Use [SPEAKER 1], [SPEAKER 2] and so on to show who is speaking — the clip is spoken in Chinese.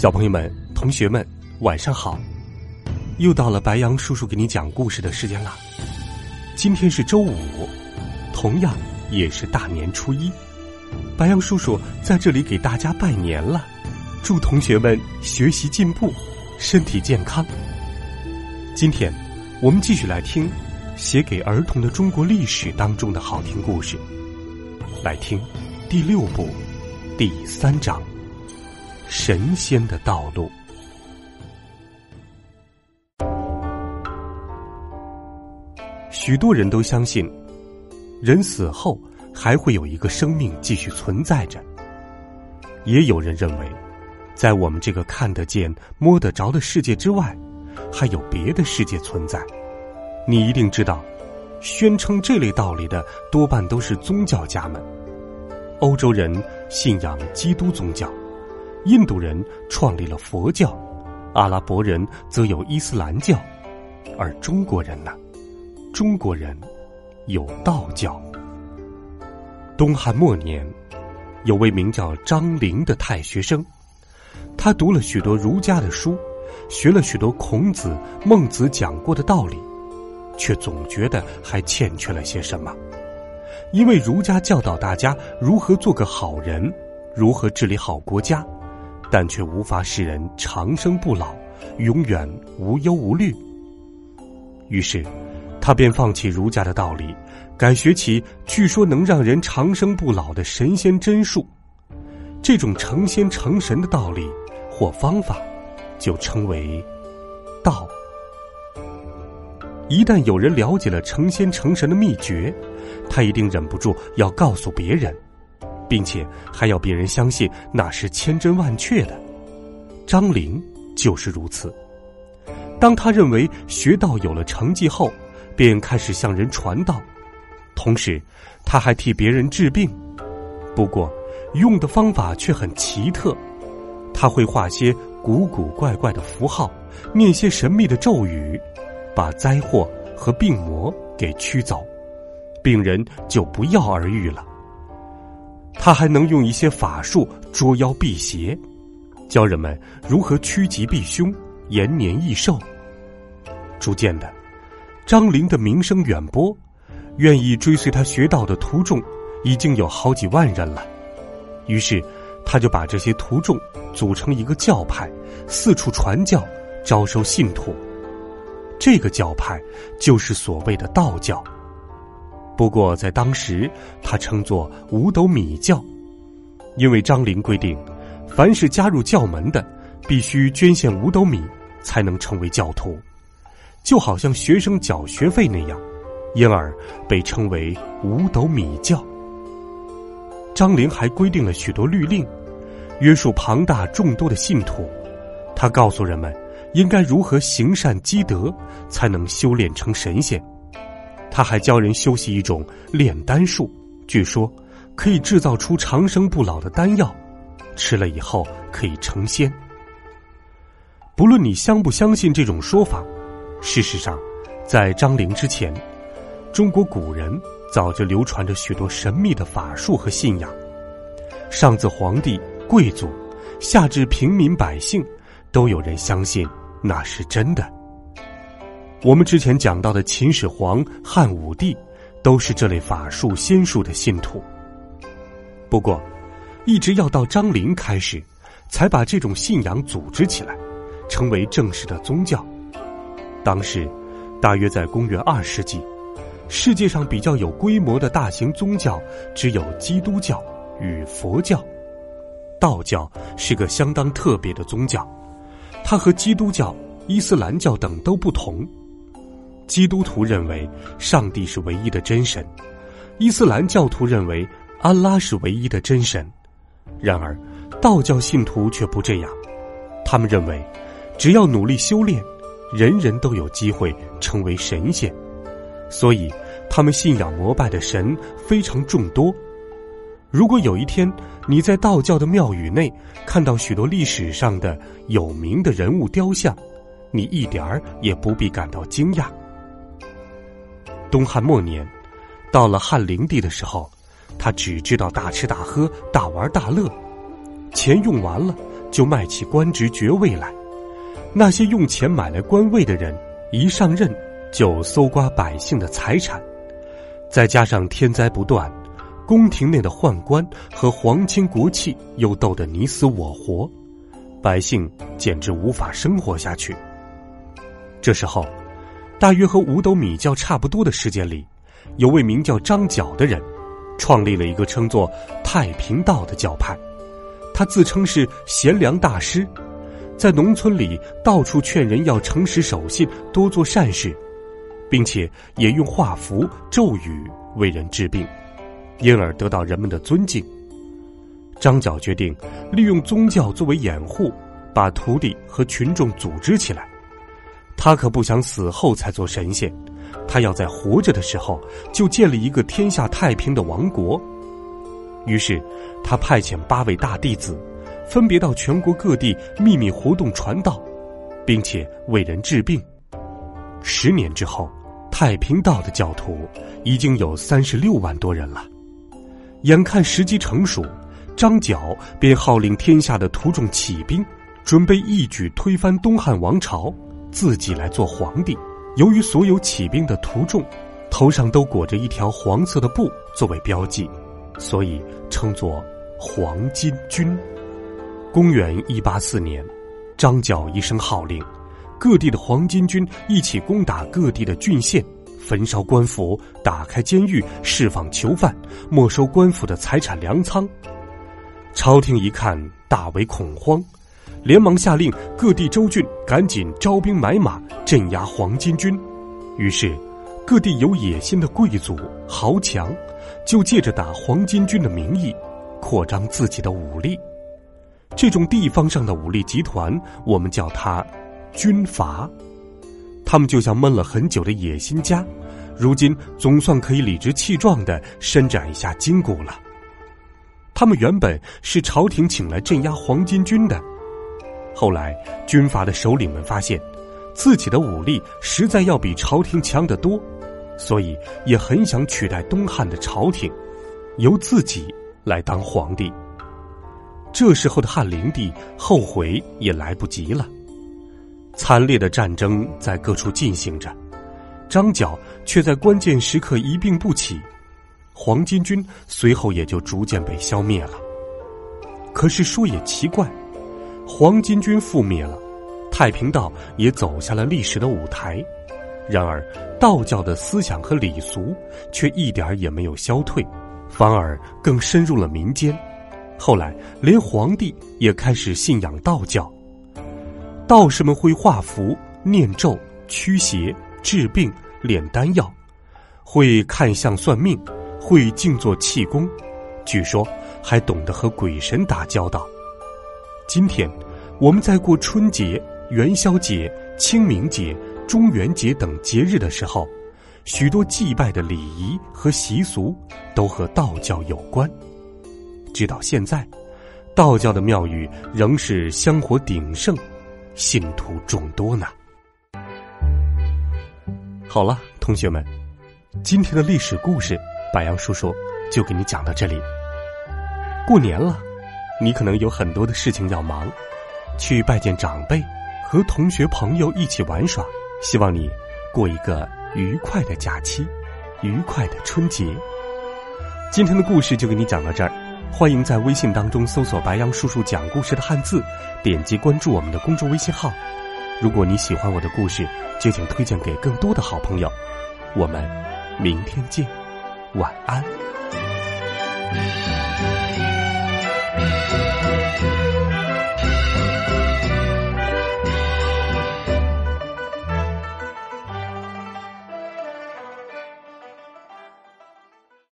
[SPEAKER 1] 小朋友们、同学们，晚上好！又到了白羊叔叔给你讲故事的时间了。今天是周五，同样也是大年初一。白羊叔叔在这里给大家拜年了，祝同学们学习进步，身体健康。今天我们继续来听写给儿童的中国历史当中的好听故事，来听第六部第三章。神仙的道路。许多人都相信，人死后还会有一个生命继续存在着。也有人认为，在我们这个看得见、摸得着的世界之外，还有别的世界存在。你一定知道，宣称这类道理的多半都是宗教家们。欧洲人信仰基督宗教。印度人创立了佛教，阿拉伯人则有伊斯兰教，而中国人呢？中国人有道教。东汉末年，有位名叫张陵的太学生，他读了许多儒家的书，学了许多孔子、孟子讲过的道理，却总觉得还欠缺了些什么。因为儒家教导大家如何做个好人，如何治理好国家。但却无法使人长生不老，永远无忧无虑。于是，他便放弃儒家的道理，改学起据说能让人长生不老的神仙真术。这种成仙成神的道理或方法，就称为道。一旦有人了解了成仙成神的秘诀，他一定忍不住要告诉别人。并且还要别人相信那是千真万确的，张玲就是如此。当他认为学道有了成绩后，便开始向人传道，同时他还替别人治病。不过用的方法却很奇特，他会画些古古怪怪的符号，念些神秘的咒语，把灾祸和病魔给驱走，病人就不药而愈了。他还能用一些法术捉妖辟邪，教人们如何趋吉避凶、延年益寿。逐渐的，张陵的名声远播，愿意追随他学道的徒众已经有好几万人了。于是，他就把这些徒众组成一个教派，四处传教，招收信徒。这个教派就是所谓的道教。不过，在当时，他称作五斗米教，因为张陵规定，凡是加入教门的，必须捐献五斗米才能成为教徒，就好像学生缴学费那样，因而被称为五斗米教。张陵还规定了许多律令，约束庞大众多的信徒。他告诉人们，应该如何行善积德，才能修炼成神仙。他还教人修习一种炼丹术，据说可以制造出长生不老的丹药，吃了以后可以成仙。不论你相不相信这种说法，事实上，在张陵之前，中国古人早就流传着许多神秘的法术和信仰，上自皇帝贵族，下至平民百姓，都有人相信那是真的。我们之前讲到的秦始皇、汉武帝，都是这类法术仙术的信徒。不过，一直要到张陵开始，才把这种信仰组织起来，成为正式的宗教。当时，大约在公元二世纪，世界上比较有规模的大型宗教只有基督教与佛教，道教是个相当特别的宗教，它和基督教、伊斯兰教等都不同。基督徒认为上帝是唯一的真神，伊斯兰教徒认为安拉是唯一的真神。然而，道教信徒却不这样，他们认为，只要努力修炼，人人都有机会成为神仙，所以他们信仰膜拜的神非常众多。如果有一天你在道教的庙宇内看到许多历史上的有名的人物雕像，你一点儿也不必感到惊讶。东汉末年，到了汉灵帝的时候，他只知道大吃大喝、大玩大乐，钱用完了就卖起官职爵位来。那些用钱买来官位的人，一上任就搜刮百姓的财产，再加上天灾不断。宫廷内的宦官和皇亲国戚又斗得你死我活，百姓简直无法生活下去。这时候，大约和五斗米教差不多的时间里，有位名叫张角的人，创立了一个称作太平道的教派。他自称是贤良大师，在农村里到处劝人要诚实守信，多做善事，并且也用画符咒语为人治病。因而得到人们的尊敬。张角决定利用宗教作为掩护，把徒弟和群众组织起来。他可不想死后才做神仙，他要在活着的时候就建立一个天下太平的王国。于是，他派遣八位大弟子，分别到全国各地秘密活动传道，并且为人治病。十年之后，太平道的教徒已经有三十六万多人了。眼看时机成熟，张角便号令天下的徒众起兵，准备一举推翻东汉王朝，自己来做皇帝。由于所有起兵的徒众头上都裹着一条黄色的布作为标记，所以称作黄巾军。公元一八四年，张角一声号令，各地的黄巾军一起攻打各地的郡县。焚烧官府，打开监狱，释放囚犯，没收官府的财产粮仓。朝廷一看，大为恐慌，连忙下令各地州郡赶紧招兵买马，镇压黄巾军。于是，各地有野心的贵族豪强，就借着打黄巾军的名义，扩张自己的武力。这种地方上的武力集团，我们叫它军阀。他们就像闷了很久的野心家。如今总算可以理直气壮的伸展一下筋骨了。他们原本是朝廷请来镇压黄巾军的，后来军阀的首领们发现，自己的武力实在要比朝廷强得多，所以也很想取代东汉的朝廷，由自己来当皇帝。这时候的汉灵帝后悔也来不及了，惨烈的战争在各处进行着。张角却在关键时刻一病不起，黄巾军随后也就逐渐被消灭了。可是说也奇怪，黄巾军覆灭了，太平道也走下了历史的舞台，然而道教的思想和礼俗却一点也没有消退，反而更深入了民间。后来连皇帝也开始信仰道教，道士们会画符、念咒、驱邪。治病、炼丹药，会看相算命，会静坐气功，据说还懂得和鬼神打交道。今天，我们在过春节、元宵节、清明节、中元节等节日的时候，许多祭拜的礼仪和习俗都和道教有关。直到现在，道教的庙宇仍是香火鼎盛，信徒众多呢。好了，同学们，今天的历史故事，白杨叔叔就给你讲到这里。过年了，你可能有很多的事情要忙，去拜见长辈，和同学朋友一起玩耍。希望你过一个愉快的假期，愉快的春节。今天的故事就给你讲到这儿，欢迎在微信当中搜索“白杨叔叔讲故事”的汉字，点击关注我们的公众微信号。如果你喜欢我的故事，就请推荐给更多的好朋友。我们明天见，晚安。Thank you.